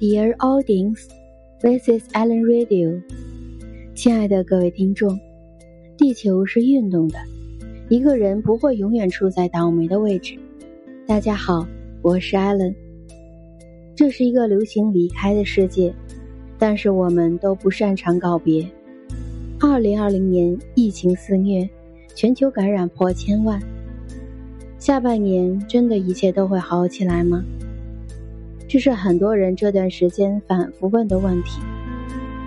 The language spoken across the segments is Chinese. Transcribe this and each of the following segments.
Dear audience, this is Alan Radio。亲爱的各位听众，地球是运动的，一个人不会永远处在倒霉的位置。大家好，我是 Alan。这是一个流行离开的世界，但是我们都不擅长告别。二零二零年疫情肆虐，全球感染破千万。下半年真的一切都会好起来吗？这是很多人这段时间反复问的问题，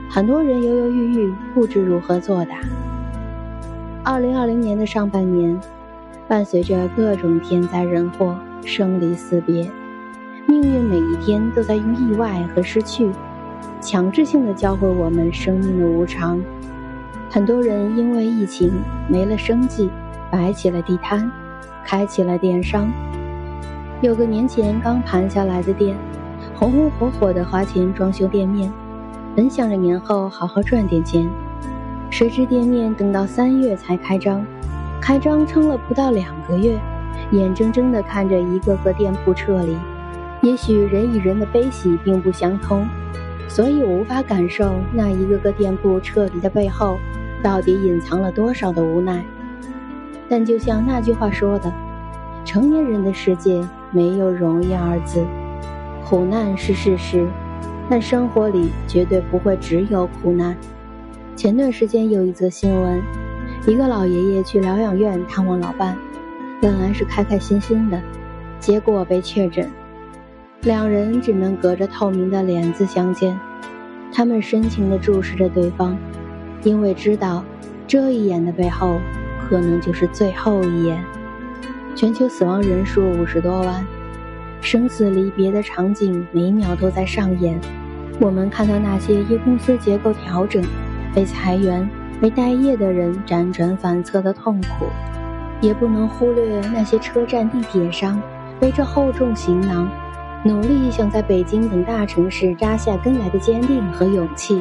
很多人犹犹豫豫，不知如何作答。二零二零年的上半年，伴随着各种天灾人祸、生离死别，命运每一天都在用意外和失去，强制性的教会我们生命的无常。很多人因为疫情没了生计，摆起了地摊，开起了电商。有个年前刚盘下来的店。红红火火的花钱装修店面，本想着年后好好赚点钱，谁知店面等到三月才开张，开张撑了不到两个月，眼睁睁地看着一个个店铺撤离。也许人与人的悲喜并不相通，所以我无法感受那一个个店铺撤离的背后，到底隐藏了多少的无奈。但就像那句话说的，成年人的世界没有容易二字。苦难是事实，但生活里绝对不会只有苦难。前段时间有一则新闻，一个老爷爷去疗养院探望老伴，本来是开开心心的，结果被确诊，两人只能隔着透明的帘子相见。他们深情地注视着对方，因为知道这一眼的背后，可能就是最后一眼。全球死亡人数五十多万。生死离别的场景每秒都在上演，我们看到那些因公司结构调整、被裁员、被待业的人辗转反侧的痛苦，也不能忽略那些车站、地铁上背着厚重行囊，努力想在北京等大城市扎下根来的坚定和勇气。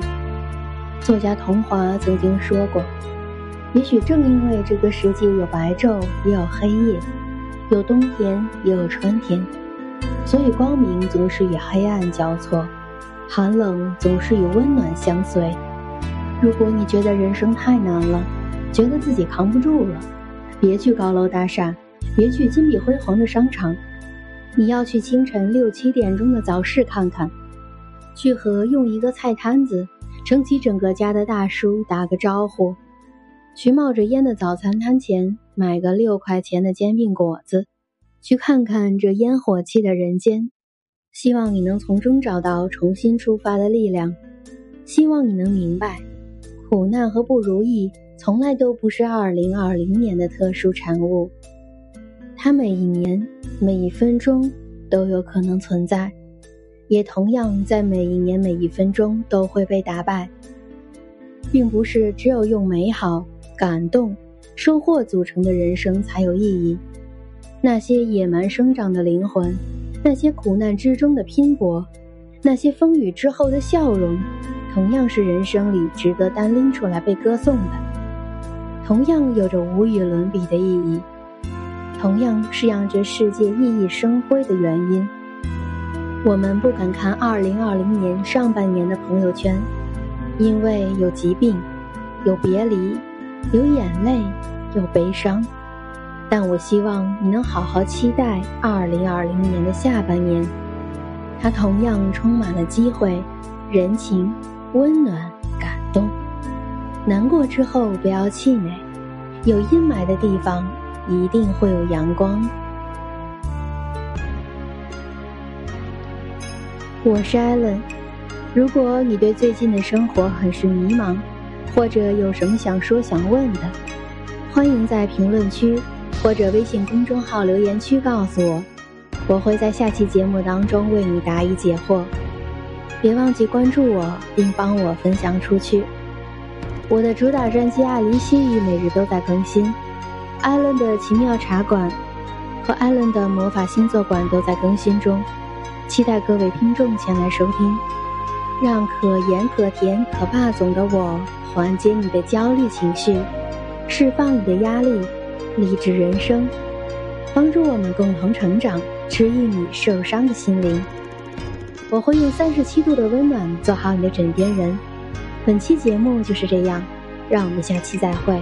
作家桐华曾经说过：“也许正因为这个世界有白昼，也有黑夜，有冬天，也有春天。”所以，光明总是与黑暗交错，寒冷总是与温暖相随。如果你觉得人生太难了，觉得自己扛不住了，别去高楼大厦，别去金碧辉煌的商场，你要去清晨六七点钟的早市看看，去和用一个菜摊子撑起整个家的大叔打个招呼，去冒着烟的早餐摊前买个六块钱的煎饼果子。去看看这烟火气的人间，希望你能从中找到重新出发的力量。希望你能明白，苦难和不如意从来都不是2020年的特殊产物，它每一年、每一分钟都有可能存在，也同样在每一年、每一分钟都会被打败。并不是只有用美好、感动、收获组成的人生才有意义。那些野蛮生长的灵魂，那些苦难之中的拼搏，那些风雨之后的笑容，同样是人生里值得单拎出来被歌颂的，同样有着无与伦比的意义，同样是让这世界熠熠生辉的原因。我们不敢看2020年上半年的朋友圈，因为有疾病，有别离，有眼泪，有悲伤。但我希望你能好好期待二零二零年的下半年，它同样充满了机会、人情、温暖、感动。难过之后不要气馁，有阴霾的地方一定会有阳光。我是艾伦，如果你对最近的生活很是迷茫，或者有什么想说想问的，欢迎在评论区。或者微信公众号留言区告诉我，我会在下期节目当中为你答疑解惑。别忘记关注我，并帮我分享出去。我的主打专辑《爱离西语》每日都在更新，艾伦的奇妙茶馆和艾伦的魔法星座馆都在更新中，期待各位听众前来收听，让可盐可甜可霸总的我缓解你的焦虑情绪，释放你的压力。励志人生，帮助我们共同成长，治愈你受伤的心灵。我会用三十七度的温暖做好你的枕边人。本期节目就是这样，让我们下期再会。